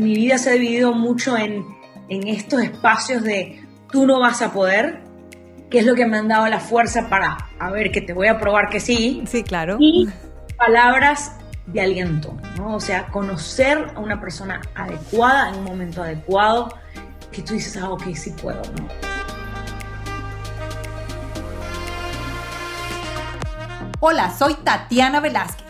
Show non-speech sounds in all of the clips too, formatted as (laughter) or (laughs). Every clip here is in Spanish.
mi vida se ha dividido mucho en, en estos espacios de tú no vas a poder, que es lo que me han dado la fuerza para, a ver, que te voy a probar que sí. Sí, claro. Y palabras de aliento, ¿no? O sea, conocer a una persona adecuada en un momento adecuado, que tú dices, ah, ok, sí puedo, ¿no? Hola, soy Tatiana Velázquez.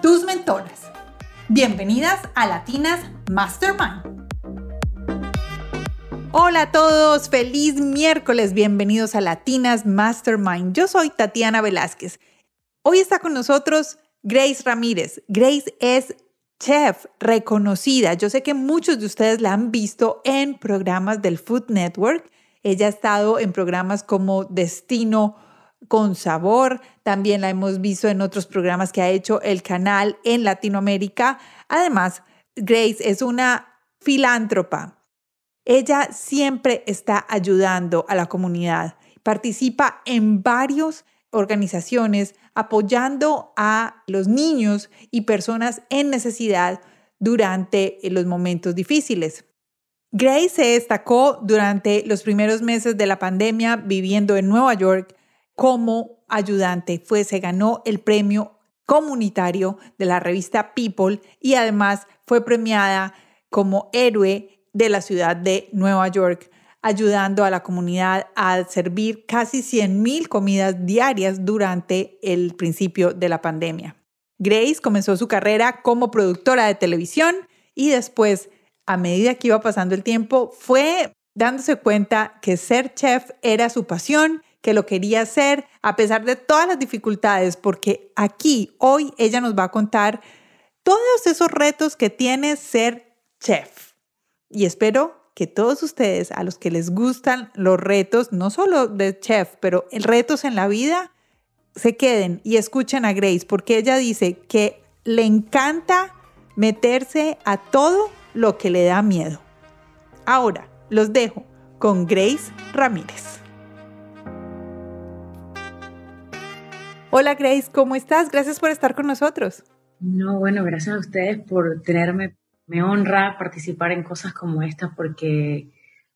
tus mentoras. Bienvenidas a Latinas Mastermind. Hola a todos, feliz miércoles, bienvenidos a Latinas Mastermind. Yo soy Tatiana Velázquez. Hoy está con nosotros Grace Ramírez. Grace es chef reconocida. Yo sé que muchos de ustedes la han visto en programas del Food Network. Ella ha estado en programas como Destino con sabor. También la hemos visto en otros programas que ha hecho el canal en Latinoamérica. Además, Grace es una filántropa. Ella siempre está ayudando a la comunidad. Participa en varias organizaciones apoyando a los niños y personas en necesidad durante los momentos difíciles. Grace se destacó durante los primeros meses de la pandemia viviendo en Nueva York como ayudante. Fue, se ganó el premio comunitario de la revista People y además fue premiada como héroe de la ciudad de Nueva York, ayudando a la comunidad a servir casi 100.000 comidas diarias durante el principio de la pandemia. Grace comenzó su carrera como productora de televisión y después, a medida que iba pasando el tiempo, fue dándose cuenta que ser chef era su pasión que lo quería hacer a pesar de todas las dificultades, porque aquí, hoy, ella nos va a contar todos esos retos que tiene ser chef. Y espero que todos ustedes, a los que les gustan los retos, no solo de chef, pero retos en la vida, se queden y escuchen a Grace, porque ella dice que le encanta meterse a todo lo que le da miedo. Ahora, los dejo con Grace Ramírez. Hola Grace, ¿cómo estás? Gracias por estar con nosotros. No, bueno, gracias a ustedes por tenerme. Me honra participar en cosas como estas porque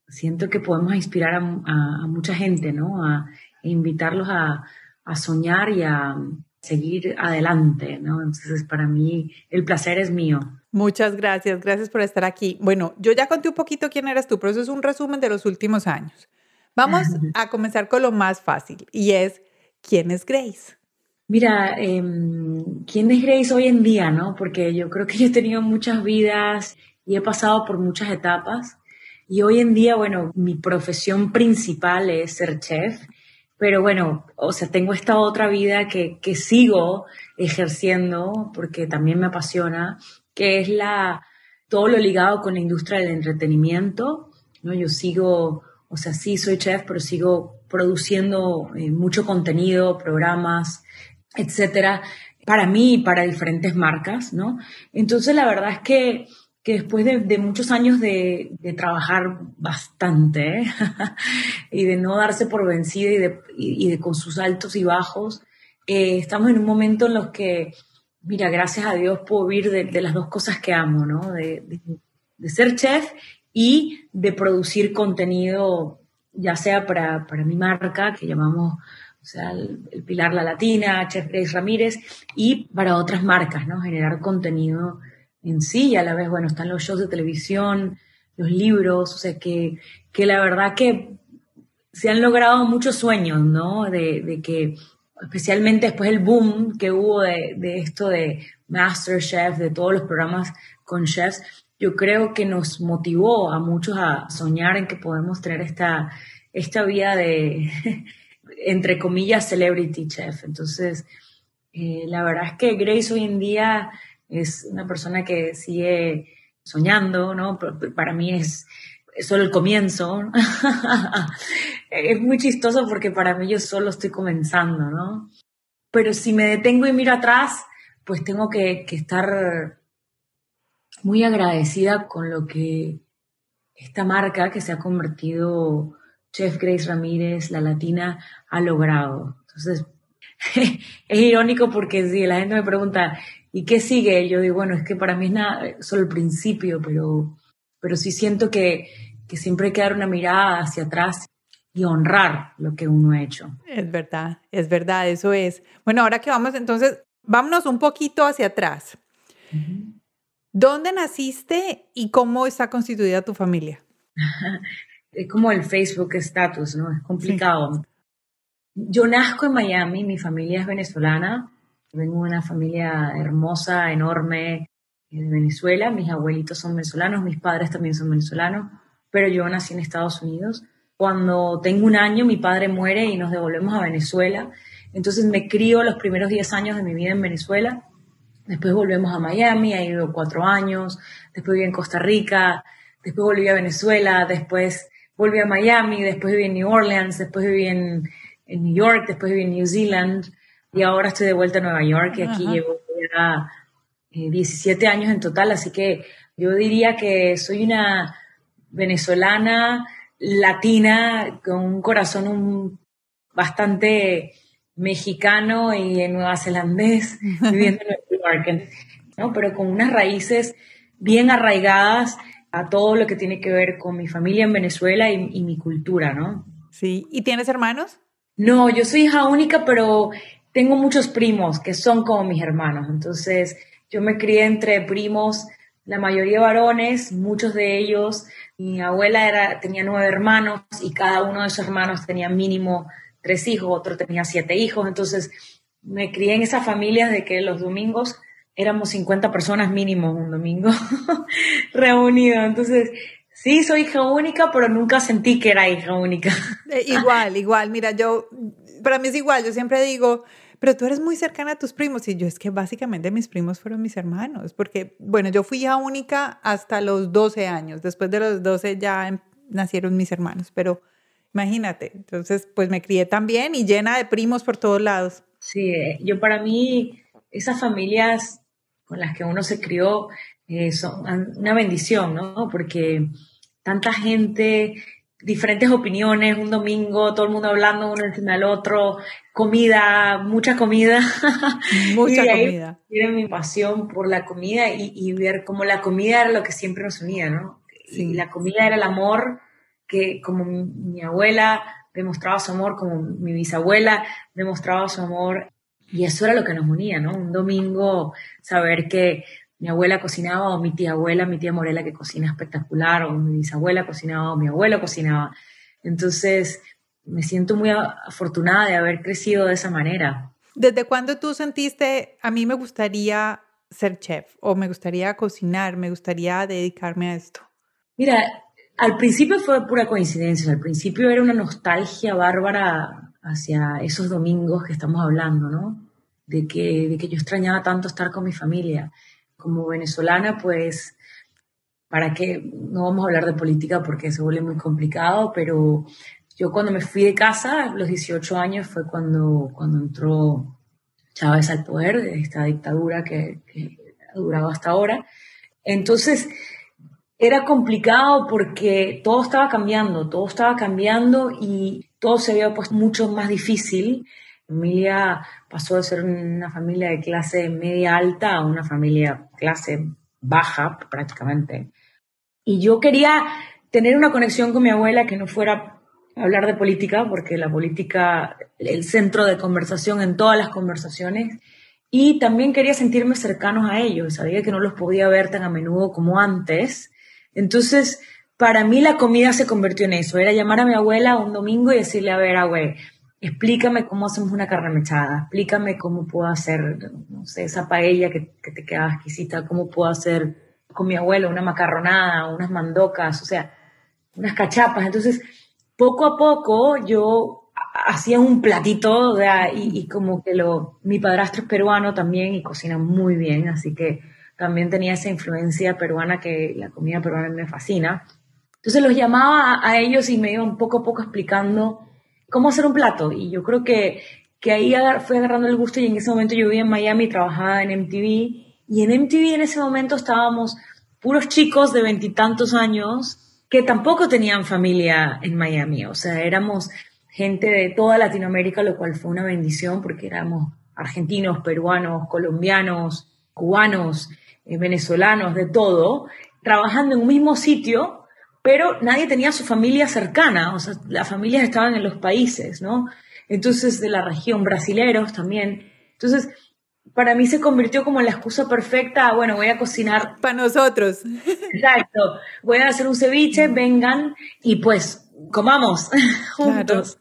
siento que podemos inspirar a, mucha gente, ¿no? A, invitarlos a, a, soñar y a seguir adelante, ¿no? Entonces, para mí, el placer es mío. Muchas gracias, gracias por estar aquí. Bueno, yo ya conté un poquito quién eres tú, pero eso es un resumen de los últimos años. Vamos a comenzar con lo más fácil y es, ¿quién es Grace? Mira, em, ¿quién es Grace hoy en día, no? Porque yo creo que yo he tenido muchas vidas y he pasado por muchas etapas. Y hoy en día, bueno, mi profesión principal es ser chef. Pero bueno, o sea, tengo esta otra vida que, que sigo ejerciendo porque también me apasiona, que es la, todo lo ligado con la industria del entretenimiento. ¿no? Yo sigo, o sea, sí soy chef, pero sigo produciendo eh, mucho contenido, programas, etcétera, para mí y para diferentes marcas, ¿no? Entonces, la verdad es que, que después de, muchos años de, trabajar bastante ¿eh? (laughs) y de no darse por vencida y de, y de con sus altos y bajos, eh, estamos en un momento en los que, mira, gracias a Dios puedo vivir de, las dos cosas que amo, ¿no? De, de, ser chef y de producir contenido, ya sea para, para mi marca, que llamamos o sea, el, Pilar La Latina, Chef Grace Ramírez, y para otras marcas, ¿no? Generar contenido en sí, y a la vez, bueno, están los shows de televisión, los libros, o sea, que, que la verdad que se han logrado muchos sueños, ¿no? De, de que, especialmente después del boom que hubo de, de esto de Masterchef, de todos los programas con chefs, yo creo que nos motivó a muchos a soñar en que podemos tener esta, esta vida de, entre comillas, celebrity chef. Entonces, eh, la verdad es que Grace hoy en día es una persona que sigue soñando, ¿no? Para mí es, solo el comienzo. (laughs) es muy chistoso porque para mí yo solo estoy comenzando, ¿no? Pero si me detengo y miro atrás, pues tengo que, que estar muy agradecida con lo que esta marca que se ha convertido Chef Grace Ramírez, la latina, ha logrado. Entonces, (laughs) es irónico porque si la gente me pregunta, ¿y qué sigue? Yo digo, bueno, es que para mí es nada, solo el principio, pero, pero sí siento que, que siempre hay que dar una mirada hacia atrás y honrar lo que uno ha hecho. Es verdad, es verdad, eso es. Bueno, ahora que vamos, entonces, vámonos un poquito hacia atrás. ¿Dónde naciste y cómo está constituida tu familia? (laughs) es como el Facebook status, ¿no? Es complicado. Yo nazco en Miami, mi familia es venezolana, vengo de una familia hermosa, enorme de Venezuela, mis abuelitos son venezolanos, mis padres también son venezolanos, pero yo nací en Estados Unidos. Cuando tengo un año, mi padre muere y nos devolvemos a Venezuela. Entonces me crío los primeros 10 años de mi vida en Venezuela Después volvemos a Miami, ahí vivo cuatro años. Después viví en Costa Rica. Después volví a Venezuela. Después volví a Miami. Después viví en New Orleans. Después viví en, New York. Después viví en New Zealand. Y ahora estoy de vuelta a Nueva York. Y aquí llevo ya 17 eh, años en total. Así que yo diría que soy una venezolana latina con un corazón bastante mexicano y (laughs) en nueva zelandés viviendo en ¿no? Pero con unas raíces bien arraigadas a todo lo que tiene que ver con mi familia en Venezuela y, mi cultura, ¿no? Sí. ¿Y tienes hermanos? No, yo soy hija única, pero tengo muchos primos que son como mis hermanos. Entonces, yo me crié entre primos, la mayoría varones, muchos de ellos. Mi abuela era, tenía nueve hermanos y cada uno de esos hermanos tenía mínimo tres hijos, otro tenía siete hijos. Entonces, me crié en esa familia de que los domingos éramos 50 personas mínimo un domingo (laughs) reunidos. Entonces, sí, soy hija única, pero nunca sentí que era hija única. Eh, igual, igual. Mira, yo, para mí es igual. Yo siempre digo, pero tú eres muy cercana a tus primos. Y yo es que básicamente mis primos fueron mis hermanos, porque, bueno, yo fui hija única hasta los 12 años. Después de los 12 ya em, nacieron mis hermanos, pero imagínate. Entonces, pues me crié también y llena de primos por todos lados. Sí, eh, yo para mí, esas familias con las que uno se crió eh, son una bendición, ¿no? Porque tanta gente, diferentes opiniones, un domingo, todo el mundo hablando uno encima del otro, comida, mucha comida. (laughs) Mucha comida. Tiene mi pasión por la comida y, ver cómo la comida era lo que siempre nos unía, ¿no? Y la comida era el amor que como mi abuela demostraba su amor, como mi bisabuela demostraba su amor, y eso era lo que nos unía, ¿no? Un domingo saber que mi abuela cocinaba o mi tía abuela, mi tía Morela que cocina espectacular, o mi bisabuela cocinaba o mi abuelo cocinaba. Entonces, me siento muy afortunada de haber crecido de esa manera. ¿Desde cuándo tú sentiste, a mí me gustaría ser chef o me gustaría cocinar, me gustaría dedicarme a esto? Mira, al principio fue pura coincidencia, al principio era una nostalgia bárbara hacia esos domingos que estamos hablando, ¿no? De que, de que yo extrañaba tanto estar con mi familia. Como venezolana, pues, para qué, no vamos a hablar de política porque se vuelve muy complicado, pero yo cuando me fui de casa, a los 18 años, fue cuando, cuando entró Chávez al poder, esta dictadura que, que ha durado hasta ahora. Entonces, era complicado porque todo estaba cambiando, todo estaba cambiando y todo se había puesto mucho más difícil. Emilia pasó de ser una familia de clase media alta a una familia clase baja prácticamente. Y yo quería tener una conexión con mi abuela que no fuera hablar de política, porque la política, el centro de conversación en todas las conversaciones, y también quería sentirme cercanos a ellos. Sabía que no los podía ver tan a menudo como antes, entonces, para mí la comida se convirtió en eso. Era llamar a mi abuela un domingo y decirle, a ver, abuela, explícame cómo hacemos una carne mechada, explícame cómo puedo hacer, no sé, esa paella que, te queda exquisita, cómo puedo hacer con mi abuelo una macarronada, unas mandocas, o sea, unas cachapas. Entonces, poco a poco yo hacía un platito y, y, como que lo, mi padrastro es peruano también y cocina muy bien, así que también tenía esa influencia peruana que la comida peruana me fascina. Entonces los llamaba a, ellos y me iban poco a poco explicando cómo hacer un plato. Y yo creo que, que ahí fui agarrando el gusto y en ese momento yo vivía en Miami trabajaba en MTV. Y en MTV en ese momento estábamos puros chicos de veintitantos años que tampoco tenían familia en Miami. O sea, éramos gente de toda Latinoamérica, lo cual fue una bendición porque éramos argentinos, peruanos, colombianos, cubanos, eh, venezolanos, de todo, trabajando en un mismo sitio, pero nadie tenía su familia cercana, o sea, las familias estaban en los países, ¿no? Entonces, de la región, brasileros también. Entonces, para mí se convirtió como la excusa perfecta, bueno, voy a cocinar. Para nosotros. Exacto, voy a hacer un ceviche, vengan y pues comamos (laughs) juntos.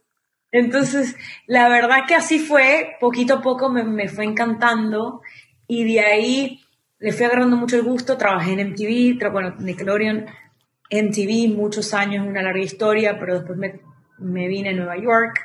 Entonces, la verdad que así fue, poquito a poco me, me, fue encantando y de ahí le fui agarrando mucho el gusto, trabajé en MTV, bueno, Nickelodeon, MTV, muchos años, una larga historia, pero después me, me vine a Nueva York,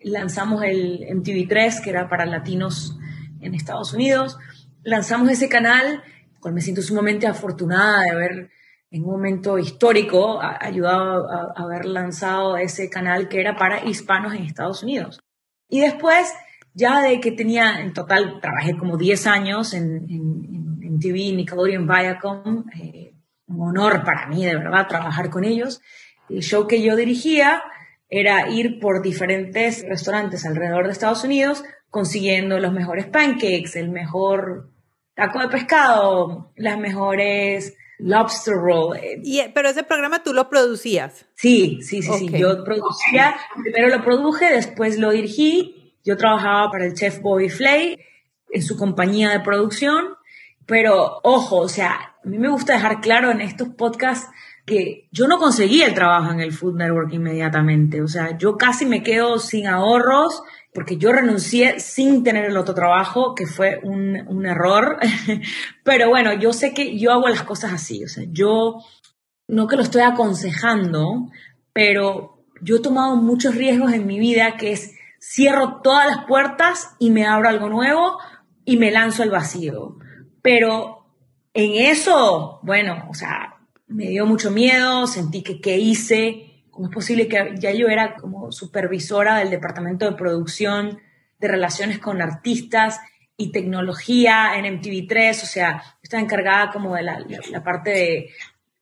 lanzamos el MTV3, que era para latinos en Estados Unidos, lanzamos ese canal, cual me siento sumamente afortunada de haber en un momento histórico, ayudado a, haber lanzado ese canal que era para hispanos en Estados Unidos. Y después, ya de que tenía, en total, trabajé como 10 años en, en, en TV, Nickelodeon, Viacom, eh, un honor para mí, de verdad, trabajar con ellos. El show que yo dirigía era ir por diferentes restaurantes alrededor de Estados Unidos consiguiendo los mejores pancakes, el mejor taco de pescado, las mejores Lobster Roll. Y, pero ese programa tú lo producías. Sí, sí, sí, sí. Yo producía, primero lo produje, después lo dirigí. Yo trabajaba para el chef Bobby Flay en su compañía de producción. Pero ojo, o sea, a mí me gusta dejar claro en estos podcasts que yo no conseguí el trabajo en el Food Network inmediatamente. O sea, yo casi me quedo sin ahorros porque yo renuncié sin tener el otro trabajo, que fue un, error. (laughs) Pero bueno, yo sé que yo hago las cosas así, o sea, yo no que lo estoy aconsejando, pero yo he tomado muchos riesgos en mi vida, que es cierro todas las puertas y me abro algo nuevo y me lanzo al vacío. Pero en eso, bueno, o sea, me dio mucho miedo, sentí que qué hice, ¿Cómo es posible que ya yo era como supervisora del departamento de producción de relaciones con artistas y tecnología en MTV3? O sea, estaba encargada como de la, parte de,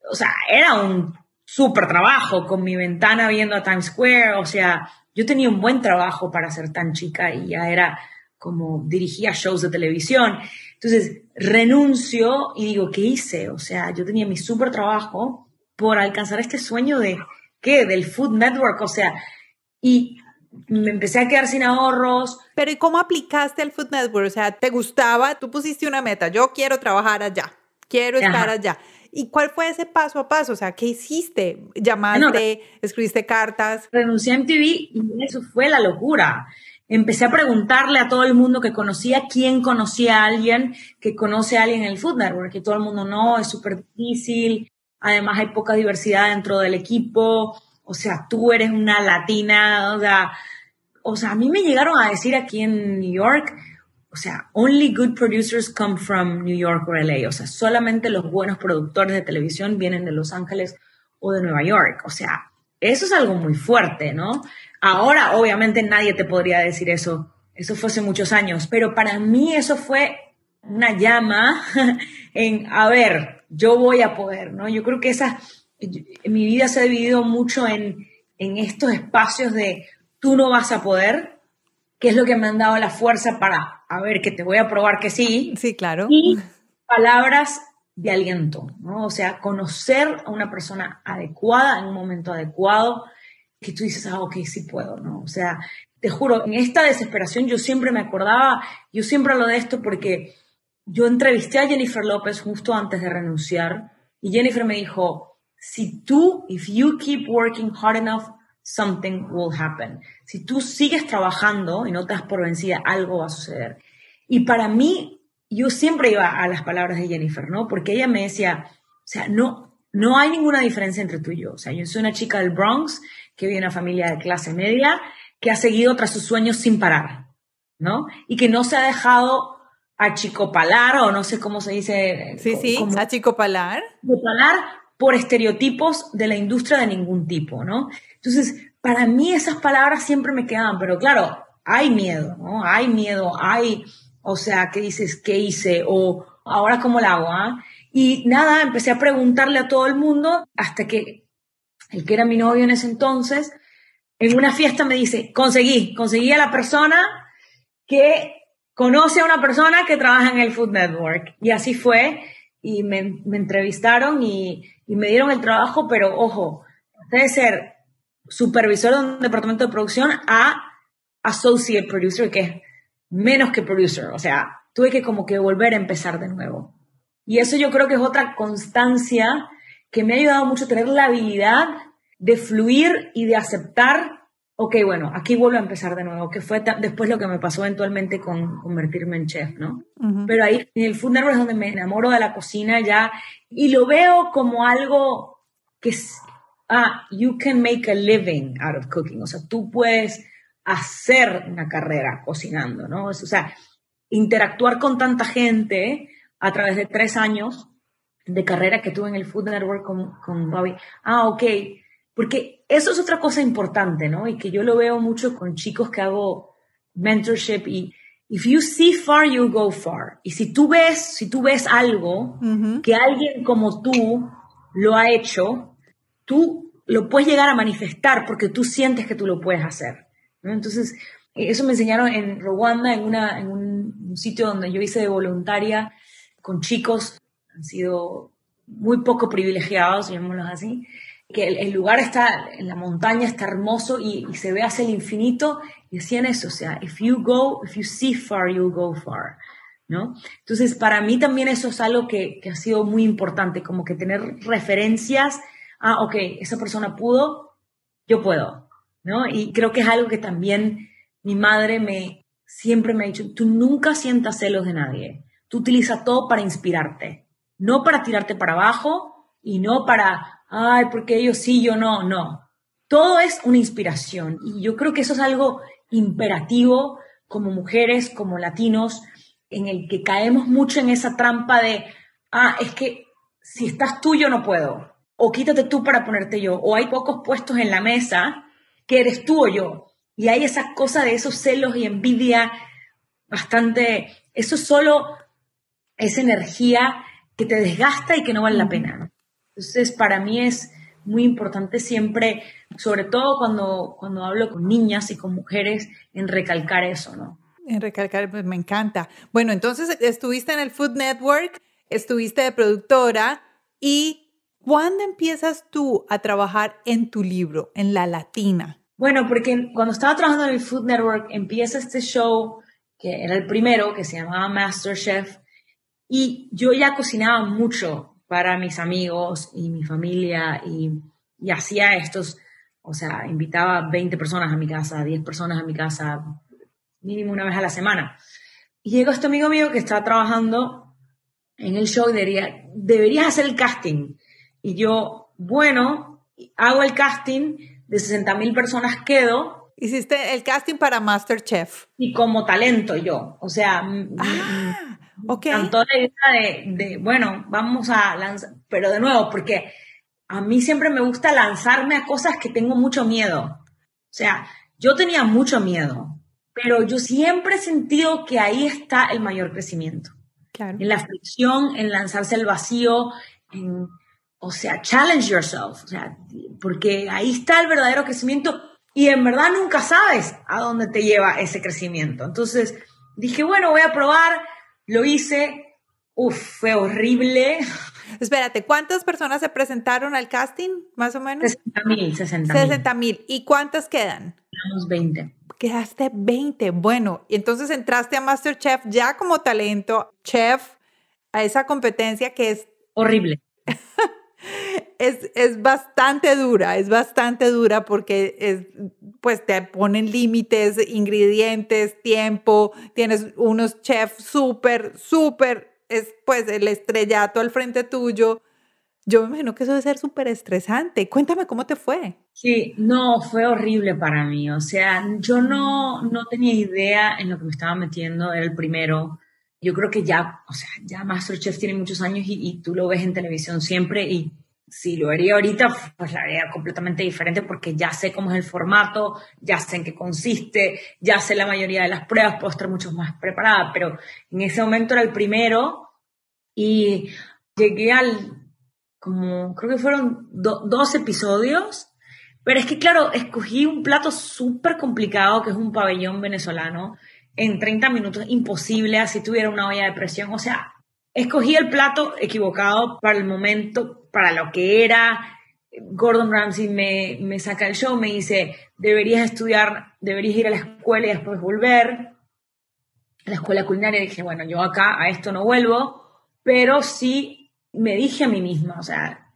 o sea, era un súper trabajo con mi ventana viendo a Times Square, o sea, yo tenía un buen trabajo para ser tan chica y ya era como dirigía shows de televisión. Entonces, renuncio y digo, ¿qué hice? O sea, yo tenía mi súper trabajo por alcanzar este sueño de qué? Del Food Network, o sea, y me empecé a quedar sin ahorros. Pero ¿y cómo aplicaste al Food Network? O sea, ¿te gustaba? Tú pusiste una meta, yo quiero trabajar allá, quiero estar allá. ¿Y cuál fue ese paso a paso? O sea, ¿qué hiciste? ¿Llamaste? ¿Escribiste cartas? Renuncié a MTV y eso fue la locura. Empecé a preguntarle a todo el mundo que conocía quién conocía a alguien que conoce a alguien en el Food Network, que todo el mundo no, es súper difícil. Además hay poca diversidad dentro del equipo. O sea, tú eres una latina. O sea, o sea, a mí me llegaron a decir aquí en New York, o sea, only good producers come from New York or LA. O sea, solamente los buenos productores de televisión vienen de Los Ángeles o de Nueva York. O sea, eso es algo muy fuerte, ¿no? Ahora, obviamente, nadie te podría decir eso. Eso fue hace muchos años. Pero para mí eso fue una llama (laughs) en, a ver, yo voy a poder, ¿no? Yo creo que esa, mi vida se ha dividido mucho en, en estos espacios de tú no vas a poder, que es lo que me han dado la fuerza para, a ver, que te voy a probar que sí. Sí, claro. Y palabras de aliento, ¿no? O sea, conocer a una persona adecuada en un momento adecuado, que tú dices, ah, ok, sí puedo, ¿no? O sea, te juro, en esta desesperación yo siempre me acordaba, yo siempre hablo de esto porque yo entrevisté a Jennifer López justo antes de renunciar y Jennifer me dijo, si tú, if you keep working hard enough, something will happen. Si tú sigues trabajando y no te das por vencida, algo va a suceder. Y para mí, yo siempre iba a las palabras de Jennifer, ¿no? Porque ella me decía, o sea, no, no hay ninguna diferencia entre tú y yo. O sea, yo soy una chica del Bronx que vive en una familia de clase media que ha seguido tras sus sueños sin parar, ¿no? Y que no se ha dejado achicopalar o no sé cómo se dice. Sí, sí, como, achicopalar. Achicopalar por estereotipos de la industria de ningún tipo, ¿no? Entonces, para mí esas palabras siempre me quedaban, pero claro, hay miedo, ¿no? Hay miedo, hay, o sea, ¿qué dices? ¿Qué hice? O ahora cómo la hago, ¿ah? Y nada, empecé a preguntarle a todo el mundo hasta que el que era mi novio en ese entonces, en una fiesta me dice, conseguí, conseguí a la persona que conoce a una persona que trabaja en el Food Network. Y así fue, y me, entrevistaron y, me dieron el trabajo, pero ojo, de ser supervisor de un departamento de producción a associate producer, que es menos que producer. O sea, tuve que como que volver a empezar de nuevo. Y eso yo creo que es otra constancia que me ha ayudado mucho tener la habilidad de fluir y de aceptar, ok, bueno, aquí vuelvo a empezar de nuevo, que fue después lo que me pasó eventualmente con convertirme en chef, ¿no? Pero ahí en el Food Network es donde me enamoro de la cocina ya y lo veo como algo que es, ah, you can make a living out of cooking, o sea, tú puedes hacer una carrera cocinando, ¿no? O sea, interactuar con tanta gente a través de tres años de carrera que tuve en el Food Network con, con Bobby. Ah, ok. Porque eso es otra cosa importante, ¿no? Y que yo lo veo mucho con chicos que hago mentorship y if you see far, you go far. Y si tú ves, si tú ves algo que alguien como tú lo ha hecho, tú lo puedes llegar a manifestar porque tú sientes que tú lo puedes hacer. ¿no? Entonces, eso me enseñaron en Rwanda, en, una, en un sitio donde yo hice de voluntaria con chicos han sido muy poco privilegiados, llamémoslos así, que el, lugar está en la montaña, está hermoso y, se ve hacia el infinito y decían eso, o sea, if you go, if you see far, you go far, ¿no? Entonces, para mí también eso es algo que, que ha sido muy importante, como que tener referencias, ah, ok, esa persona pudo, yo puedo, ¿no? Y creo que es algo que también mi madre me siempre me ha dicho, tú nunca sientas celos de nadie, tú utilizas todo para inspirarte no para tirarte para abajo y no para, ay, porque ellos sí, yo no, no. Todo es una inspiración y yo creo que eso es algo imperativo como mujeres, como latinos, en el que caemos mucho en esa trampa de, ah, es que si estás tú yo no puedo, o quítate tú para ponerte yo, o hay pocos puestos en la mesa que eres tú o yo. Y hay esa cosa de esos celos y envidia bastante, eso solo es energía que te desgasta y que no vale la pena. Entonces, para mí es muy importante siempre, sobre todo cuando, cuando hablo con niñas y con mujeres, en recalcar eso, ¿no? En recalcar, pues me encanta. Bueno, entonces estuviste en el Food Network, estuviste de productora y ¿cuándo empiezas tú a trabajar en tu libro, en La Latina? Bueno, porque cuando estaba trabajando en el Food Network empieza este show que era el primero, que se llamaba MasterChef, y yo ya cocinaba mucho para mis amigos y mi familia y, hacía estos, o sea, invitaba 20 personas a mi casa, 10 personas a mi casa, mínimo una vez a la semana. Y llegó este amigo mío que estaba trabajando en el show y diría, deberías hacer el casting. Y yo, bueno, hago el casting, de 60 mil personas quedo. Hiciste el casting para Masterchef. Y como talento yo, o sea, ah. Okay. Tanto la idea de, bueno, vamos a lanzar, pero de nuevo, porque a mí siempre me gusta lanzarme a cosas que tengo mucho miedo. O sea, yo tenía mucho miedo, pero yo siempre he sentido que ahí está el mayor crecimiento. Claro. En la fricción, en lanzarse al vacío, en, o sea, challenge yourself, o sea, porque ahí está el verdadero crecimiento y en verdad nunca sabes a dónde te lleva ese crecimiento. Entonces dije, bueno, voy a probar lo hice, uff, fue horrible. Espérate, ¿cuántas personas se presentaron al casting, más o menos? 60 mil, 60 mil. 60 mil. ¿Y cuántas quedan? Quedamos 20. Quedaste 20. Bueno, y entonces entraste a MasterChef ya como talento, chef, a esa competencia que es... Horrible. (laughs) es, es, bastante dura, es bastante dura porque es, pues te ponen límites, ingredientes, tiempo, tienes unos chefs súper, súper, es pues el estrellato al frente tuyo. Yo me imagino que eso debe ser súper estresante. Cuéntame cómo te fue. Sí, no, fue horrible para mí. O sea, yo no, no tenía idea en lo que me estaba metiendo, el primero yo creo que ya, o sea, ya MasterChef tiene muchos años y, tú lo ves en televisión siempre y si lo haría ahorita, pues lo haría completamente diferente porque ya sé cómo es el formato, ya sé en qué consiste, ya sé la mayoría de las pruebas, puedo estar mucho más preparada, pero en ese momento era el primero y llegué al, como, creo que fueron dos episodios, pero es que claro, escogí un plato súper complicado que es un pabellón venezolano en 30 minutos, imposible, así tuviera una olla de presión, o sea, escogí el plato equivocado para el momento, para lo que era. Gordon Ramsay me, me saca el show, me dice, deberías estudiar, deberías ir a la escuela y después volver a la escuela culinaria. Dije, bueno, yo acá a esto no vuelvo, pero sí me dije a mí misma, o sea,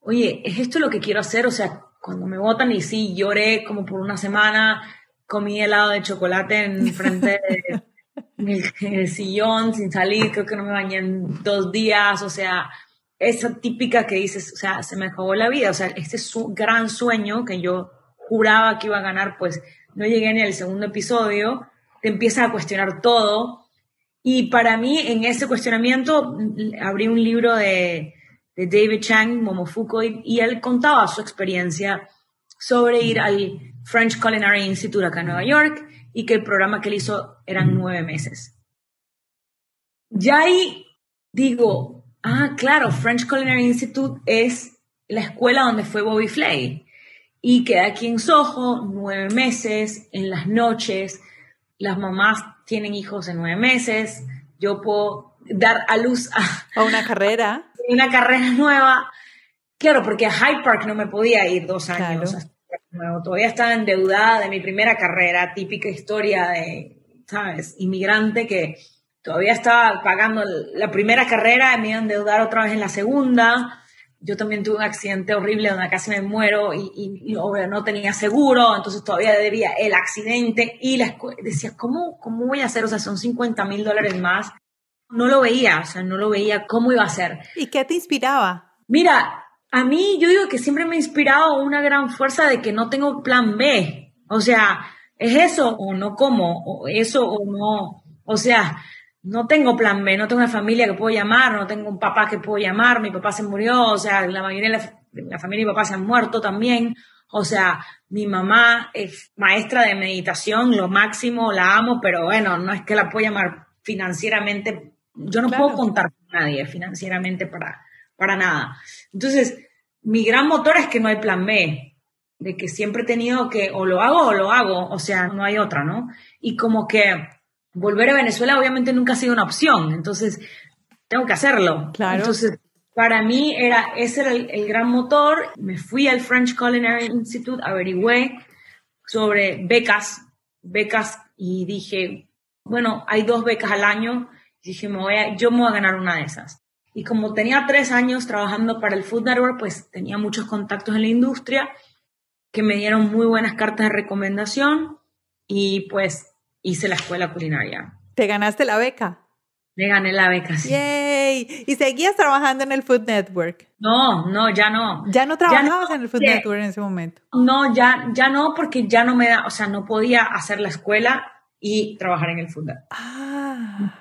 oye, ¿es esto lo que quiero hacer? O sea, cuando me votan y sí, lloré como por una semana, comí helado de chocolate en frente del (laughs) sillón sin salir, creo que no me bañé en dos días, o sea, esa típica que dices, o sea, se me acabó la vida, o sea, este su gran sueño que yo juraba que iba a ganar, pues no llegué ni al segundo episodio, te empiezas a cuestionar todo. Y para mí, en ese cuestionamiento, abrí un libro de, de David Chang, Momofuku, y él contaba su experiencia sobre ir al French Culinary Institute acá en Nueva York y que el programa que él hizo eran nueve meses. Ya ahí digo, ah, claro, French Culinary Institute es la escuela donde fue Bobby Flay y queda aquí en Soho nueve meses, en las noches, las mamás tienen hijos en nueve meses, yo puedo dar a luz a, una carrera. (laughs) Una carrera nueva. Claro, porque a Hyde Park no me podía ir dos años todavía estaba endeudada de mi primera carrera, típica historia de, ¿sabes? Inmigrante que todavía estaba pagando la primera carrera, me iba a endeudar otra vez en la segunda. Yo también tuve un accidente horrible donde casi me muero y, y, no tenía seguro, entonces todavía debía el accidente y la decía, ¿cómo, ¿cómo voy a hacer? O sea, son 50 mil dólares más. No lo veía, o sea, no lo veía cómo iba a ser. ¿Y qué te inspiraba? Mira, a mí yo digo que siempre me ha inspirado una gran fuerza de que no tengo plan B. O sea, es eso o no como, o eso o no. O sea, no tengo plan B, no tengo una familia que puedo llamar, no tengo un papá que puedo llamar, mi papá se murió, o sea, la mayoría de la, familia y mi papá se han muerto también. O sea, mi mamá es maestra de meditación, lo máximo, la amo, pero bueno, no es que la puedo llamar financieramente. Yo no puedo contar con nadie financieramente para, para nada. Entonces, mi gran motor es que no hay plan B, de que siempre he tenido que o lo hago o lo hago, o sea, no hay otra, ¿no? Y como que volver a Venezuela obviamente nunca ha sido una opción, entonces tengo que hacerlo. Claro. Entonces, para mí era, ese era el, gran motor. Me fui al French Culinary Institute, averigüé sobre becas, becas y dije, bueno, hay dos becas al año. Y dije, me voy a, yo me voy a ganar una de esas. Y como tenía tres años trabajando para el Food Network, pues tenía muchos contactos en la industria que me dieron muy buenas cartas de recomendación y pues hice la escuela culinaria. ¿Te ganaste la beca? Me gané la beca, sí. ¡Yay! ¿Y seguías trabajando en el Food Network? No, no, ya no. ¿Ya no trabajabas en el Food Network en ese momento? No, ya, ya no, porque ya no me da, o sea, no podía hacer la escuela y trabajar en el Food Network. Ah,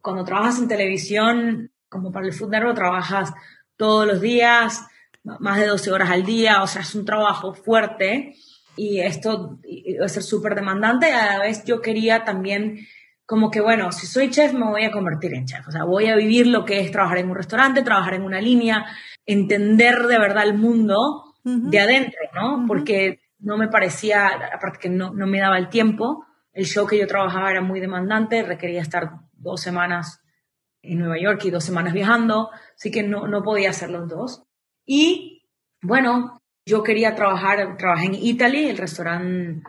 cuando trabajas en televisión, como para el Food trabajas todos los días, más de 12 horas al día, o sea, es un trabajo fuerte y esto va a ser súper demandante. A la vez yo quería también como que, bueno, si soy chef me voy a convertir en chef, o sea, voy a vivir lo que es trabajar en un restaurante, trabajar en una línea, entender de verdad el mundo de adentro, ¿no? Porque no me parecía, aparte que no, no me daba el tiempo, el show que yo trabajaba era muy demandante, requería estar dos semanas en Nueva York y dos semanas viajando, así que no, no podía hacer los dos. Y bueno, yo quería trabajar, trabajé en Italy, el restaurante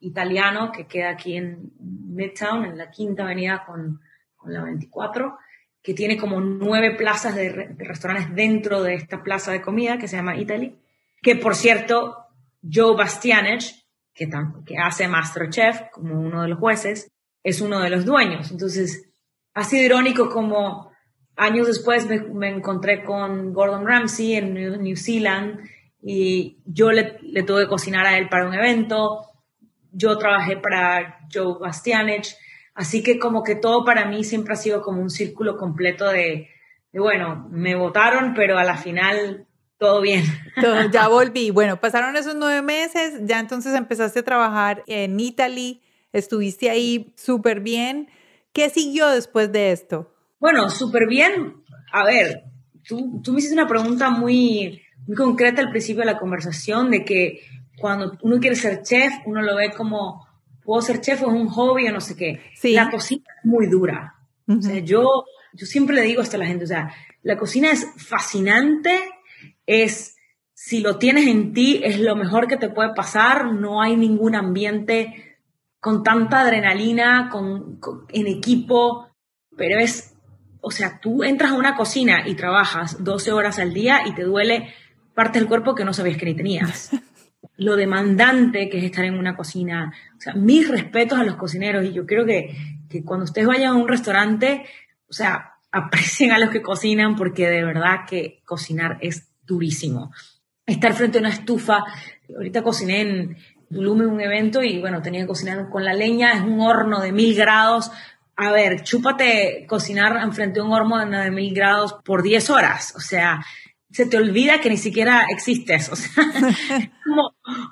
italiano que queda aquí en Midtown, en la quinta avenida con, con la 24, que tiene como nueve plazas de, restaurantes dentro de esta plaza de comida que se llama Italy, que por cierto, Joe Bastianich, que, que hace Masterchef como uno de los jueces, es uno de los dueños. Entonces, ha sido irónico como años después me, encontré con Gordon Ramsay en New, Zealand y yo le, tuve que cocinar a él para un evento. Yo trabajé para Joe Bastianich. Así que como que todo para mí siempre ha sido como un círculo completo de, bueno, me votaron, pero a la final todo bien. (laughs) ya volví. Bueno, pasaron esos nueve meses, ya entonces empezaste a trabajar en Italy, estuviste ahí súper bien. ¿Qué siguió después de esto? Bueno, súper bien. A ver, tú, tú me hiciste una pregunta muy, muy concreta al principio de la conversación de que cuando uno quiere ser chef, uno lo ve como, puedo ser chef o es un hobby o no sé qué. La cocina es muy dura. O sea, yo, yo siempre le digo esto a la gente, o sea, la cocina es fascinante, es, si lo tienes en ti, es lo mejor que te puede pasar, no hay ningún ambiente con tanta adrenalina, con, en equipo, pero es, o sea, tú entras a una cocina y trabajas 12 horas al día y te duele parte del cuerpo que no sabías que ni tenías. (laughs) Lo demandante que es estar en una cocina. O sea, mis respetos a los cocineros y yo creo que, que cuando ustedes vayan a un restaurante, o sea, aprecien a los que cocinan porque de verdad que cocinar es durísimo. Estar frente a una estufa, ahorita cociné en Tulum un evento y bueno, tenía que cocinar con la leña, es un horno de mil grados. A ver, chúpate cocinar frente a un horno de mil grados por 10 horas. O sea, se te olvida que ni siquiera existes. O sea, (laughs)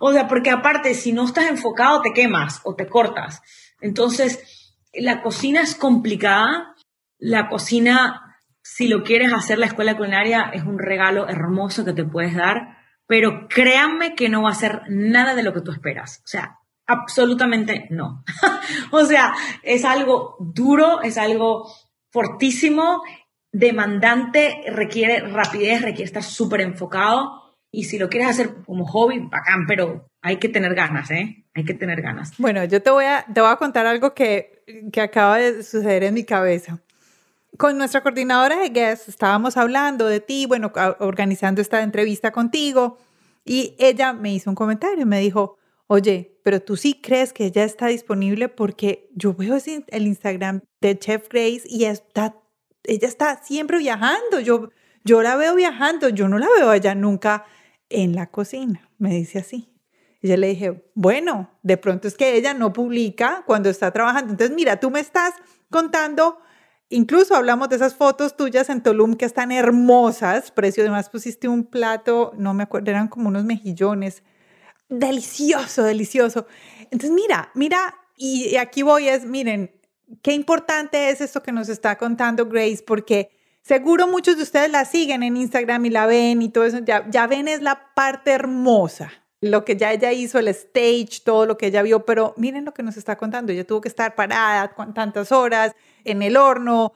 o sea, porque aparte, si no estás enfocado, te quemas o te cortas. Entonces, la cocina es complicada. La cocina, si lo quieres hacer la escuela culinaria, es un regalo hermoso que te puedes dar, pero créanme que no va a ser nada de lo que tú esperas. O sea, absolutamente no. (laughs) o sea, es algo duro, es algo fortísimo demandante, requiere rapidez, requiere estar súper enfocado. Y si lo quieres hacer como hobby, bacán, pero hay que tener ganas, ¿eh? Hay que tener ganas. Bueno, yo te voy a, te voy a contar algo que, que acaba de suceder en mi cabeza. Con nuestra coordinadora de guests estábamos hablando de ti, bueno, organizando esta entrevista contigo, y ella me hizo un comentario me dijo, oye, pero tú sí crees que ella está disponible porque yo veo el Instagram de Chef Grace y está ella está siempre viajando, yo, yo la veo viajando, yo no la veo allá nunca en la cocina, me dice así. Y yo le dije, bueno, de pronto es que ella no publica cuando está trabajando. Entonces, mira, tú me estás contando, incluso hablamos de esas fotos tuyas en Tulum que están hermosas, precio, además pusiste un plato, no me acuerdo, eran como unos mejillones. Delicioso, delicioso. Entonces, mira, mira, y aquí voy, es, miren, qué importante es esto que nos está contando Grace, porque seguro muchos de ustedes la siguen en Instagram y la ven y todo eso, ya, ya ven es la parte hermosa, lo que ya ella hizo, el stage, todo lo que ella vio, pero miren lo que nos está contando, ella tuvo que estar parada con tantas horas en el horno,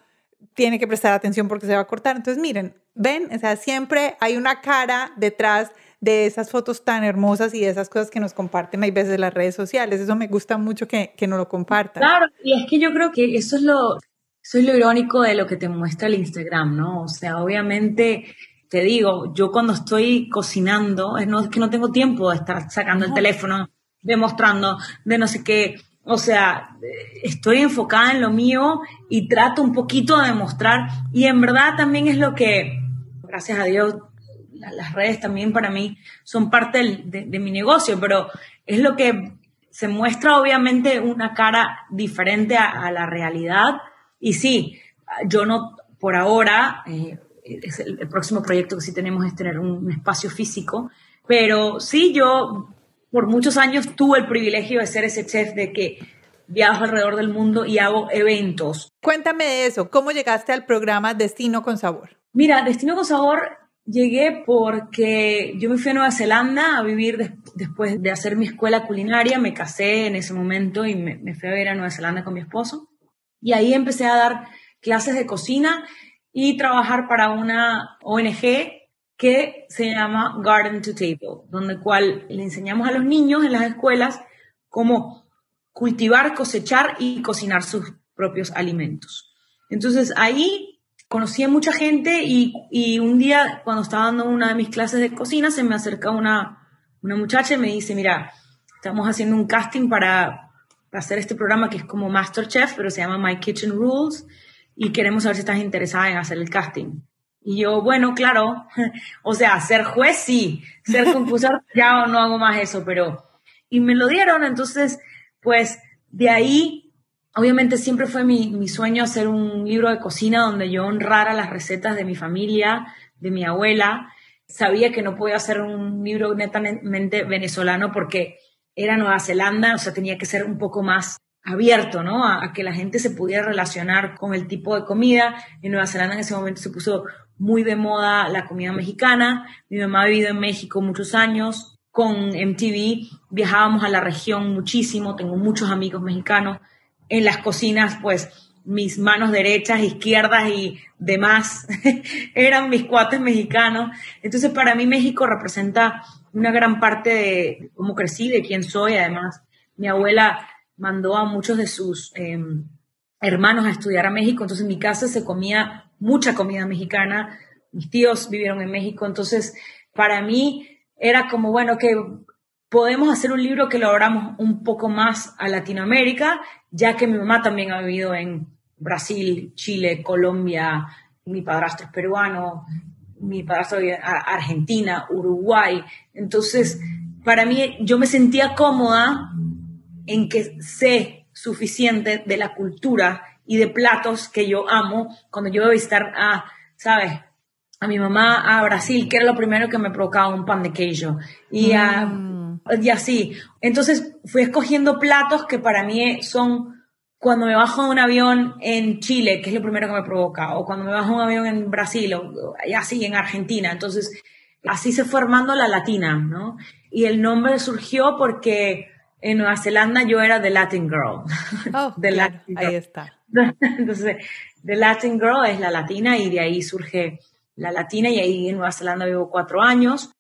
tiene que prestar atención porque se va a cortar, entonces miren, ven, o sea, siempre hay una cara detrás de esas fotos tan hermosas y de esas cosas que nos comparten hay veces en las redes sociales. Eso me gusta mucho que, que nos lo compartan. Claro, y es que yo creo que eso es lo, eso es lo irónico de lo que te muestra el Instagram, ¿no? O sea, obviamente te digo, yo cuando estoy cocinando, es, no, es que no tengo tiempo de estar sacando el teléfono, demostrando, de no sé qué. O sea, estoy enfocada en lo mío y trato un poquito de demostrar. Y en verdad también es lo que, gracias a Dios, las redes también para mí son parte de, mi negocio, pero es lo que se muestra obviamente una cara diferente a, la realidad. Y sí, yo no, por ahora, eh, es el, próximo proyecto que sí tenemos es tener un, espacio físico, pero sí, yo por muchos años tuve el privilegio de ser ese chef de que viajo alrededor del mundo y hago eventos. Cuéntame de eso, ¿cómo llegaste al programa Destino con Sabor? Mira, Destino con Sabor Llegué porque yo me fui a Nueva Zelanda a vivir después de hacer mi escuela culinaria, me casé en ese momento y me, me, fui a vivir a Nueva Zelanda con mi esposo. Y ahí empecé a dar clases de cocina y trabajar para una ONG que se llama Garden to Table, donde cual le enseñamos a los niños en las escuelas cómo cultivar, cosechar y cocinar sus propios alimentos. Entonces ahí conocí a mucha gente y, un día cuando estaba dando una de mis clases de cocina se me acerca una, una muchacha y me dice, mira, estamos haciendo un casting para, hacer este programa que es como Masterchef, pero se llama My Kitchen Rules y queremos saber si estás interesada en hacer el casting. Y yo, bueno, claro, (laughs) o sea, ser juez sí, ser (laughs) concursador ya no hago más eso, pero... Y me lo dieron, entonces, pues de ahí obviamente siempre fue mi, mi, sueño hacer un libro de cocina donde yo honrara las recetas de mi familia, de mi abuela. Sabía que no podía hacer un libro netamente venezolano porque era Nueva Zelanda, o sea, tenía que ser un poco más abierto, ¿no? A, que la gente se pudiera relacionar con el tipo de comida. En Nueva Zelanda en ese momento se puso muy de moda la comida mexicana. Mi mamá ha vivido en México muchos años. Con MTV viajábamos a la región muchísimo. Tengo muchos amigos mexicanos. En las cocinas, pues mis manos derechas, izquierdas y demás (laughs) eran mis cuates mexicanos. Entonces, para mí México representa una gran parte de cómo crecí, de quién soy. Además, mi abuela mandó a muchos de sus em, hermanos a estudiar a México, entonces en mi casa se comía mucha comida mexicana, mis tíos vivieron en México, entonces para mí era como, bueno, que podemos hacer un libro que lo abramos un poco más a Latinoamérica, ya que mi mamá también ha vivido en Brasil, Chile, Colombia, mi padrastro es peruano, mi padrastro vive en Argentina, Uruguay. Entonces, para mí, yo me sentía cómoda en que sé suficiente de la cultura y de platos que yo amo cuando yo voy a visitar a, ¿sabes? A mi mamá a Brasil, que era lo primero que me provocaba un pan de queijo. Y, mm. y así. Entonces fui escogiendo platos que para mí son cuando me bajo de un avión en Chile, que es lo primero que me provoca, o cuando me bajo de un avión en Brasil, o, así en Argentina. Entonces, así se fue armando la latina, ¿no? Y el nombre surgió porque en Nueva Zelanda yo era The Latin Girl. (laughs) Oh, ahí está. (laughs) Entonces, The Latin Girl es la latina y de ahí surge la latina y ahí en Nueva Zelanda vivo cuatro años.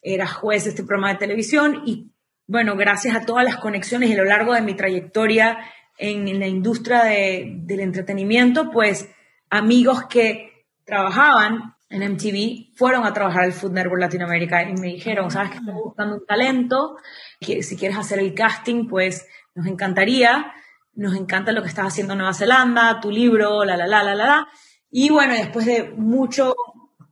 Era juez de este programa de televisión y bueno, gracias a todas las conexiones y a lo largo de mi trayectoria en, la industria del entretenimiento, pues amigos que trabajaban en MTV fueron a trabajar al Food Network Latinoamérica y me dijeron, sabes que estamos buscando un talento, que si quieres hacer el casting, pues nos encantaría, nos encanta lo que estás haciendo en Nueva Zelanda, tu libro, la, la, la, la, la, la. Y bueno, después de mucho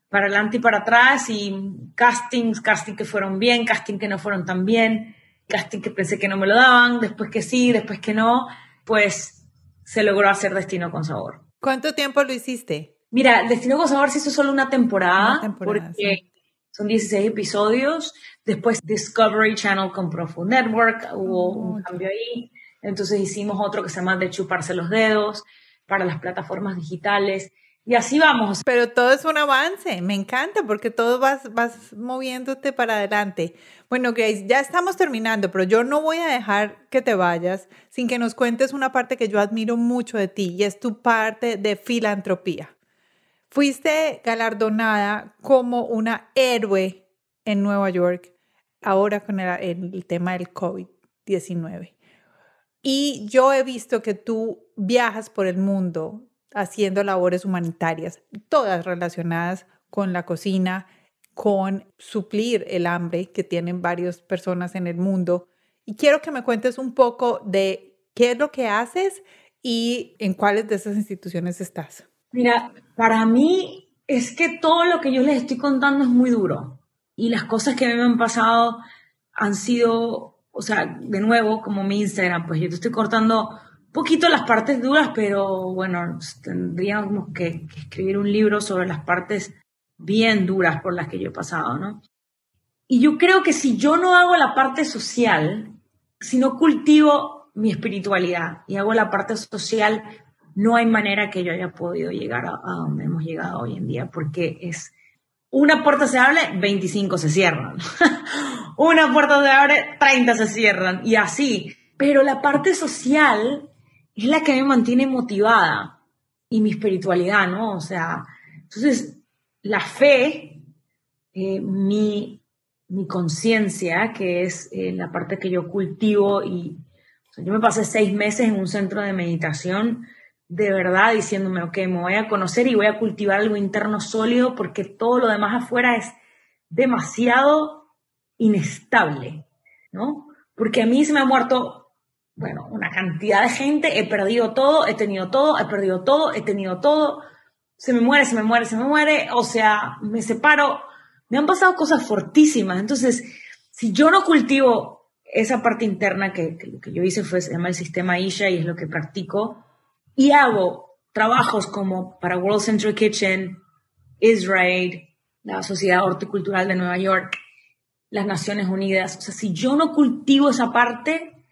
para adelante y para atrás y castings, casting que fueron bien, casting que no fueron tan bien, casting que pensé que no me lo daban, después que sí, después que no, pues se logró hacer Destino con Sabor. ¿Cuánto tiempo lo hiciste? Mira, Destino con Sabor se hizo solo una temporada, porque son 16 episodios. Después Discovery Channel compró Food Network, hubo un cambio ahí. Entonces hicimos otro que se llama De chuparse los dedos para las plataformas digitales. Y así vamos. Pero todo es un avance, me encanta porque todo vas, vas moviéndote para adelante. Bueno, Grace, ya estamos terminando, pero yo no voy a dejar que te vayas sin que nos cuentes una parte que yo admiro mucho de ti y es tu parte de filantropía. Fuiste galardonada como una héroe en Nueva York, ahora con el, tema del COVID-19. Y yo he visto que tú viajas por el mundo haciendo labores humanitarias, todas relacionadas con la cocina, con suplir el hambre que tienen varias personas en el mundo. Y quiero que me cuentes un poco de qué es lo que haces y en cuáles de esas instituciones estás. Mira, para mí es que todo lo que yo les estoy contando es muy duro y las cosas que a mí me han pasado han sido, o sea, de nuevo, como mi Instagram, pues yo te estoy cortando poquito las partes duras, pero bueno, tendríamos que, que escribir un libro sobre las partes bien duras por las que yo he pasado, ¿no? Y yo creo que si yo no hago la parte social, si no cultivo mi espiritualidad y hago la parte social no hay manera que yo haya podido llegar a, donde hemos llegado hoy en día, porque es una puerta se abre, 25 se cierran. (laughs) una puerta se abre, 30 se cierran, y así. Pero la parte social es la que me mantiene motivada y mi espiritualidad, ¿no? O sea, entonces, la fe, eh, mi, mi conciencia, que es eh, la parte que yo cultivo y yo me pasé seis meses en un centro de meditación de verdad diciéndome, ok, me voy a conocer y voy a cultivar algo interno sólido porque todo lo demás afuera es demasiado inestable, ¿no? Porque a mí se me ha muerto, bueno, una cantidad de gente, he perdido todo, he tenido todo, he perdido todo, he tenido todo, se me muere, se me muere, se me muere, o sea, me separo, me han pasado cosas fortísimas, entonces, si yo no cultivo esa parte interna que, lo que yo hice fue, se llama el sistema Isha y es lo que practico. Y hago trabajos como para World Central Kitchen, Israel, la Sociedad Horticultural de Nueva York, las Naciones Unidas. O sea, si yo no cultivo esa parte,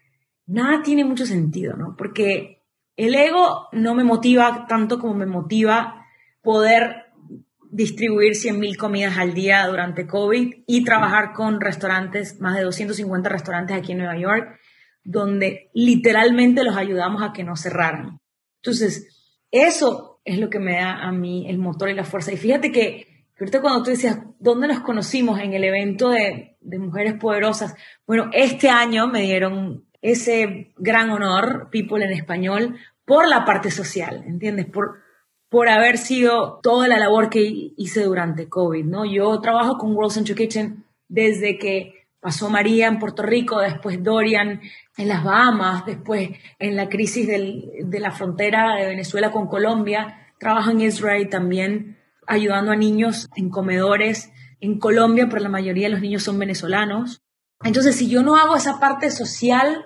nada tiene mucho sentido, ¿no? Porque el ego no me motiva tanto como me motiva poder distribuir 100.000 comidas al día durante COVID y trabajar con restaurantes, más de 250 restaurantes aquí en Nueva York, donde literalmente los ayudamos a que no cerraran. Entonces, eso es lo que me da a mí el motor y la fuerza. Y fíjate que ahorita cuando tú decías, ¿dónde nos conocimos? En el evento de, de Mujeres Poderosas. Bueno, este año me dieron ese gran honor, People en español, por la parte social, ¿entiendes? Por, por haber sido toda la labor que hice durante COVID, ¿no? Yo trabajo con World Central Kitchen desde que pasó María en Puerto Rico, después Dorian en las Bahamas, después en la crisis de la frontera de Venezuela con Colombia. Trabajo en Israel también ayudando a niños en comedores en Colombia, pero la mayoría de los niños son venezolanos. Entonces, si yo no hago esa parte social,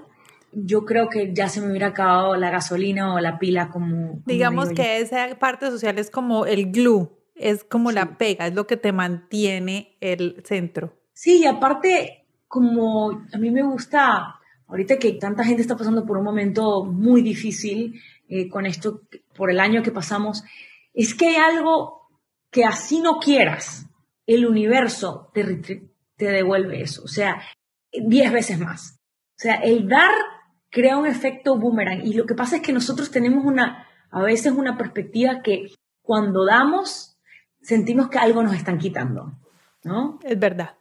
yo creo que ya se me hubiera acabado la gasolina o la pila como... Digamos que esa parte social es como el glue, es como la pega, es lo que te mantiene el centro. Sí, y aparte, como a mí me gusta, ahorita que tanta gente está pasando por un momento muy difícil eh, con esto, por el año que pasamos, es que hay algo que así no quieras, el universo te, te devuelve eso, o sea, diez veces más. O sea, el dar crea un efecto boomerang. Y lo que pasa es que nosotros tenemos una, a veces una perspectiva que cuando damos, sentimos que algo nos están quitando, ¿no? Es verdad,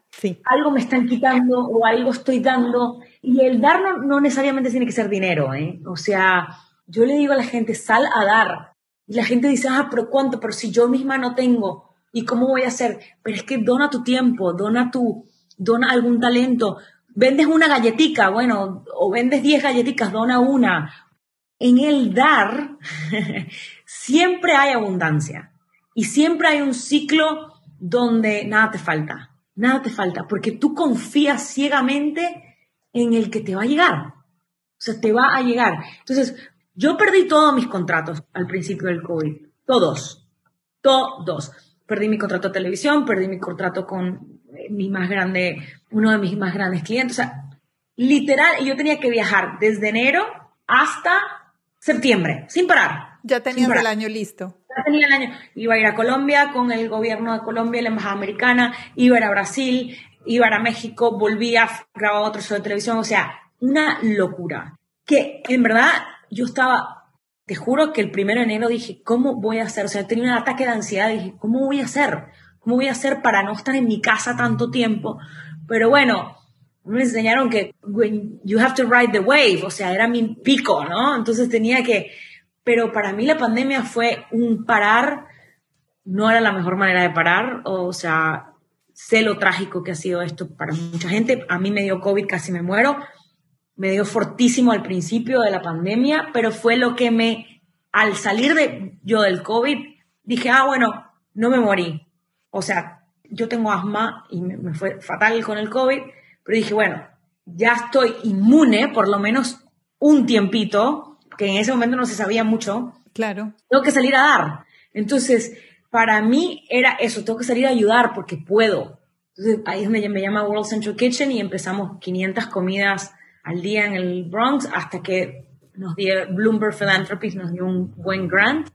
Algo me están quitando o algo estoy dando. Y el dar no, necesariamente tiene que ser dinero, ¿eh? O sea, yo le digo a la gente, sal a dar. Y la gente dice, ah, pero ¿cuánto? Pero si yo misma no tengo, ¿y cómo voy a hacer? Pero es que dona tu tiempo, dona tu, dona algún talento, vendes una galletica, bueno, o vendes 10 galletitas, dona una. En el dar (laughs) siempre hay abundancia y siempre hay un ciclo donde nada te falta, nada te falta, porque tú confías ciegamente en el que te va a llegar. O sea, te va a llegar. Entonces, yo perdí todos mis contratos al principio del COVID, todos, todos. Perdí mi contrato de televisión, perdí mi contrato con mi más grande, uno de mis más grandes clientes. O sea, literal, yo tenía que viajar desde enero hasta septiembre, sin parar. Ya tenías el año listo. Ya tenía el año. Iba a ir a Colombia con el gobierno de Colombia, la embajada americana, iba a ir a Brasil, iba a ir a México, volvía, grababa otro show de televisión, o sea, una locura. Que en verdad yo estaba, te juro que el primero de enero dije, ¿cómo voy a hacer? O sea, tenía un ataque de ansiedad, dije, ¿cómo voy a hacer? ¿Cómo voy a hacer para no estar en mi casa tanto tiempo? Pero bueno, me enseñaron que when you have to ride the wave, o sea, era mi pico, ¿no? Entonces tenía que, pero para mí la pandemia fue un parar, no era la mejor manera de parar, o sea, sé lo trágico que ha sido esto para mucha gente, a mí me dio COVID, casi me muero, me dio fortísimo al principio de la pandemia, pero fue lo que me, al salir de yo del COVID, dije, ah, bueno, no me morí, o sea, yo tengo asma y me, fue fatal con el COVID, pero dije, bueno, ya estoy inmune por lo menos un tiempito, que en ese momento no se sabía mucho. Claro. Tengo que salir a dar. Entonces, para mí era eso, tengo que salir a ayudar porque puedo. Entonces, ahí es donde me llama World Central Kitchen y empezamos 500 comidas al día en el Bronx hasta que nos dio Bloomberg Philanthropies, nos dio un buen grant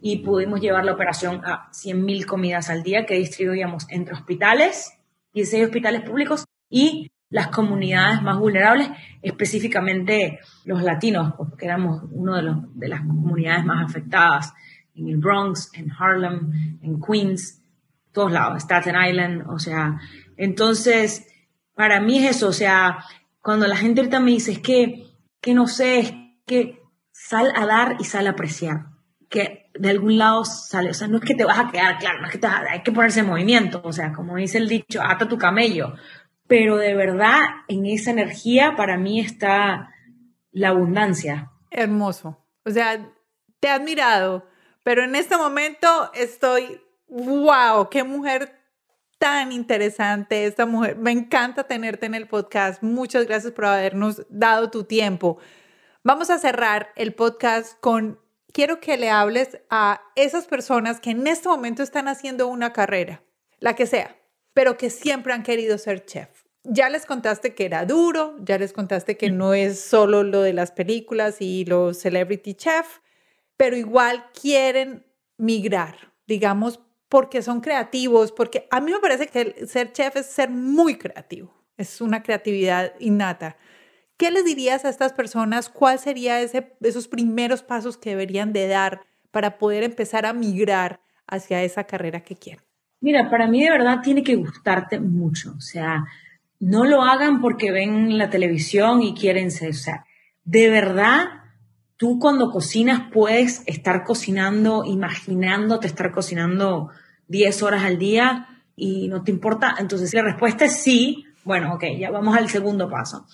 y pudimos llevar la operación a 100.000 comidas al día que distribuíamos entre hospitales, 16 hospitales públicos y las comunidades más vulnerables, específicamente los latinos, porque éramos una de, de las comunidades más afectadas en el Bronx, en Harlem, en Queens, todos lados, Staten Island, o sea, entonces, para mí es eso, o sea, cuando la gente ahorita me dice, es que, que no sé, es que sal a dar y sal a apreciar, que de algún lado sale, o sea, no es que te vas a quedar, claro, no es que hay que ponerse en movimiento, o sea, como dice el dicho, ata tu camello, pero de verdad en esa energía para mí está la abundancia. Hermoso, o sea, te he admirado, pero en este momento estoy, wow, qué mujer tan interesante esta mujer. Me encanta tenerte en el podcast. Muchas gracias por habernos dado tu tiempo. Vamos a cerrar el podcast con, quiero que le hables a esas personas que en este momento están haciendo una carrera, la que sea, pero que siempre han querido ser chef. Ya les contaste que era duro, ya les contaste que no es solo lo de las películas y los celebrity chef, pero igual quieren migrar, digamos, porque son creativos, porque a mí me parece que ser chef es ser muy creativo, es una creatividad innata. ¿Qué les dirías a estas personas? ¿Cuál sería ese, esos primeros pasos que deberían de dar para poder empezar a migrar hacia esa carrera que quieren? Mira, para mí de verdad tiene que gustarte mucho. O sea, no lo hagan porque ven la televisión y quieren ser. O sea, de verdad, tú cuando cocinas puedes estar cocinando, imaginándote estar cocinando 10 horas al día y no te importa. Entonces, la respuesta es sí, bueno, ok, ya vamos al segundo paso.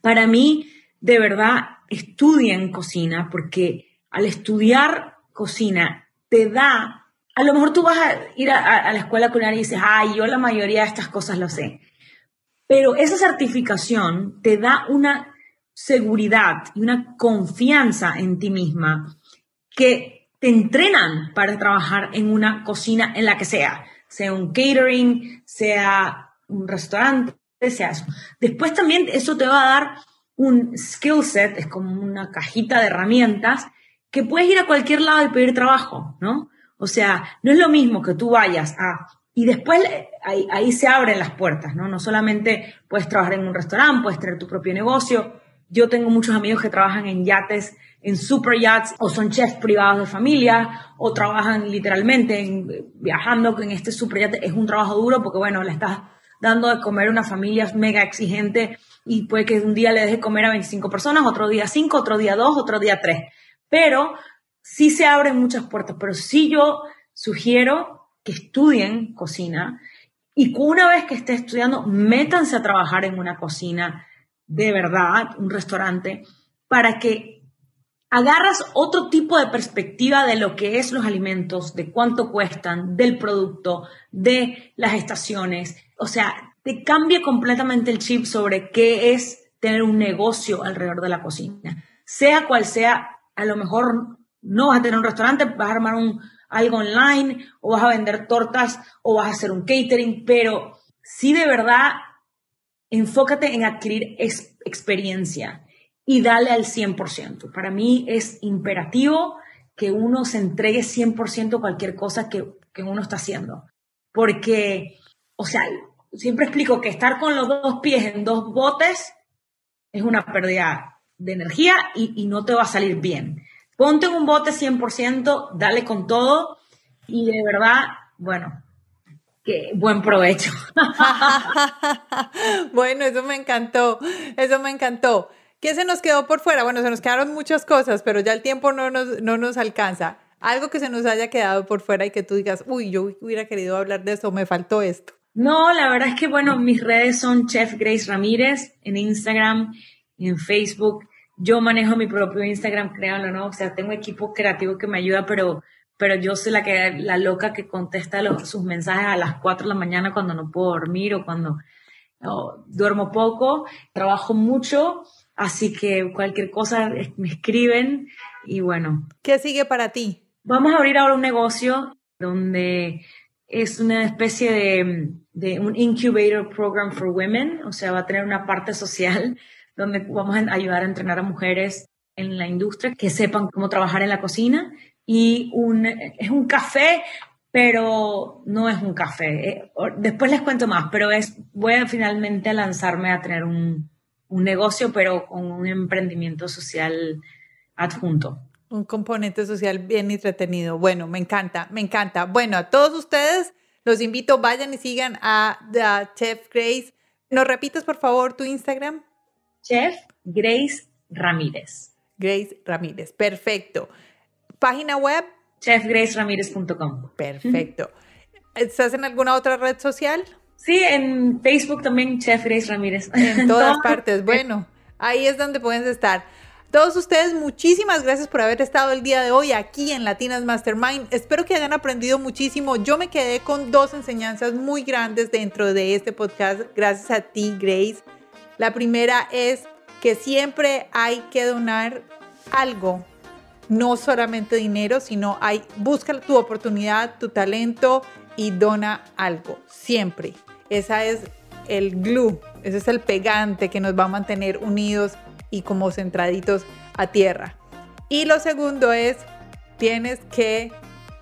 Para mí, de verdad, estudien cocina porque al estudiar cocina te da, a lo mejor tú vas a ir a, la escuela culinaria y dices, ay, yo la mayoría de estas cosas lo sé. Pero esa certificación te da una seguridad y una confianza en ti misma que te entrenan para trabajar en una cocina en la que sea, sea un catering, sea un restaurante, sea eso. Después también eso te va a dar un skill set, es como una cajita de herramientas que puedes ir a cualquier lado y pedir trabajo, ¿no? O sea, no es lo mismo que tú vayas a... Y después eh, ahí, ahí se abren las puertas, ¿no? No solamente puedes trabajar en un restaurante, puedes tener tu propio negocio. Yo tengo muchos amigos que trabajan en yates, en super yachts, o son chefs privados de familia, o trabajan literalmente en, viajando en este super yate. Es un trabajo duro porque, bueno, le estás dando de comer a una familia mega exigente y puede que un día le deje comer a 25 personas, otro día 5, otro día 2, otro día 3. Pero sí se abren muchas puertas, pero sí yo sugiero que estudien cocina y una vez que esté estudiando, métanse a trabajar en una cocina de verdad, un restaurante, para que agarras otro tipo de perspectiva de lo que es los alimentos, de cuánto cuestan, del producto, de las estaciones. O sea, te cambia completamente el chip sobre qué es tener un negocio alrededor de la cocina. Sea cual sea, a lo mejor no vas a tener un restaurante, vas a armar un, algo online o vas a vender tortas o vas a hacer un catering, pero sí de verdad enfócate en adquirir experiencia y dale al 100%. Para mí es imperativo que uno se entregue 100% cualquier cosa que, que uno está haciendo. Porque, o sea, siempre explico que estar con los dos pies en dos botes es una pérdida de energía y, no te va a salir bien. Ponte en un bote 100%, dale con todo y de verdad, bueno, que buen provecho. (laughs) bueno, eso me encantó, eso me encantó. ¿Qué se nos quedó por fuera? Bueno, se nos quedaron muchas cosas, pero ya el tiempo no nos, no nos alcanza. Algo que se nos haya quedado por fuera y que tú digas, uy, yo hubiera querido hablar de esto, me faltó esto. No, la verdad es que, bueno, mis redes son Chef Grace Ramírez en Instagram en Facebook. Yo manejo mi propio Instagram, créanlo, ¿no? O sea, tengo equipo creativo que me ayuda, pero, pero yo soy la que, la loca que contesta los, sus mensajes a las 4 de la mañana cuando no puedo dormir o cuando duermo poco. Trabajo mucho, así que cualquier cosa me escriben y bueno. ¿Qué sigue para ti? Vamos a abrir ahora un negocio donde es una especie de, de, un incubator program for women, o sea, va a tener una parte social donde vamos a ayudar a entrenar a mujeres en la industria que sepan cómo trabajar en la cocina y un, es un café, pero no es un café. Eh, después les cuento más, pero es, voy a finalmente lanzarme a tener un, un negocio, pero con un emprendimiento social adjunto. Un componente social bien entretenido. Bueno, me encanta, me encanta. Bueno, a todos ustedes los invito, vayan y sigan a The Chef Grace. ¿Nos repites, por favor, tu Instagram? Chef Grace Ramírez. Grace Ramírez, perfecto. Página web? chefgraceramírez.com. Perfecto. ¿Estás en alguna otra red social? Sí, en Facebook también, Chef Grace Ramírez. En (laughs) todas partes. Bueno, ahí es donde pueden estar. Todos ustedes, muchísimas gracias por haber estado el día de hoy aquí en Latinas Mastermind. Espero que hayan aprendido muchísimo. Yo me quedé con dos enseñanzas muy grandes dentro de este podcast, gracias a ti, Grace. La primera es que siempre hay que donar algo, no solamente dinero, sino hay busca tu oportunidad, tu talento y dona algo, siempre. Esa es el glue, ese es el pegante que nos va a mantener unidos y como centraditos a tierra. Y lo segundo es, tienes que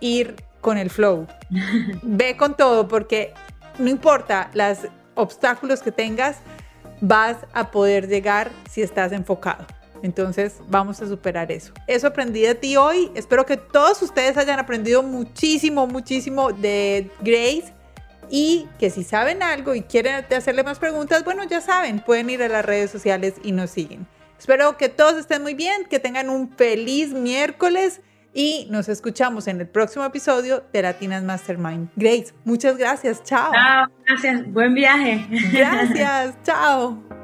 ir con el flow. (laughs) Ve con todo porque no importa los obstáculos que tengas, vas a poder llegar si estás enfocado. Entonces vamos a superar eso. Eso aprendí de ti hoy. Espero que todos ustedes hayan aprendido muchísimo, muchísimo de Grace. Y que si saben algo y quieren hacerle más preguntas, bueno, ya saben, pueden ir a las redes sociales y nos siguen. Espero que todos estén muy bien, que tengan un feliz miércoles y nos escuchamos en el próximo episodio de Latinas Mastermind. Grace, muchas gracias. Chao. Chao, gracias. Buen viaje. Gracias. (laughs) Chao.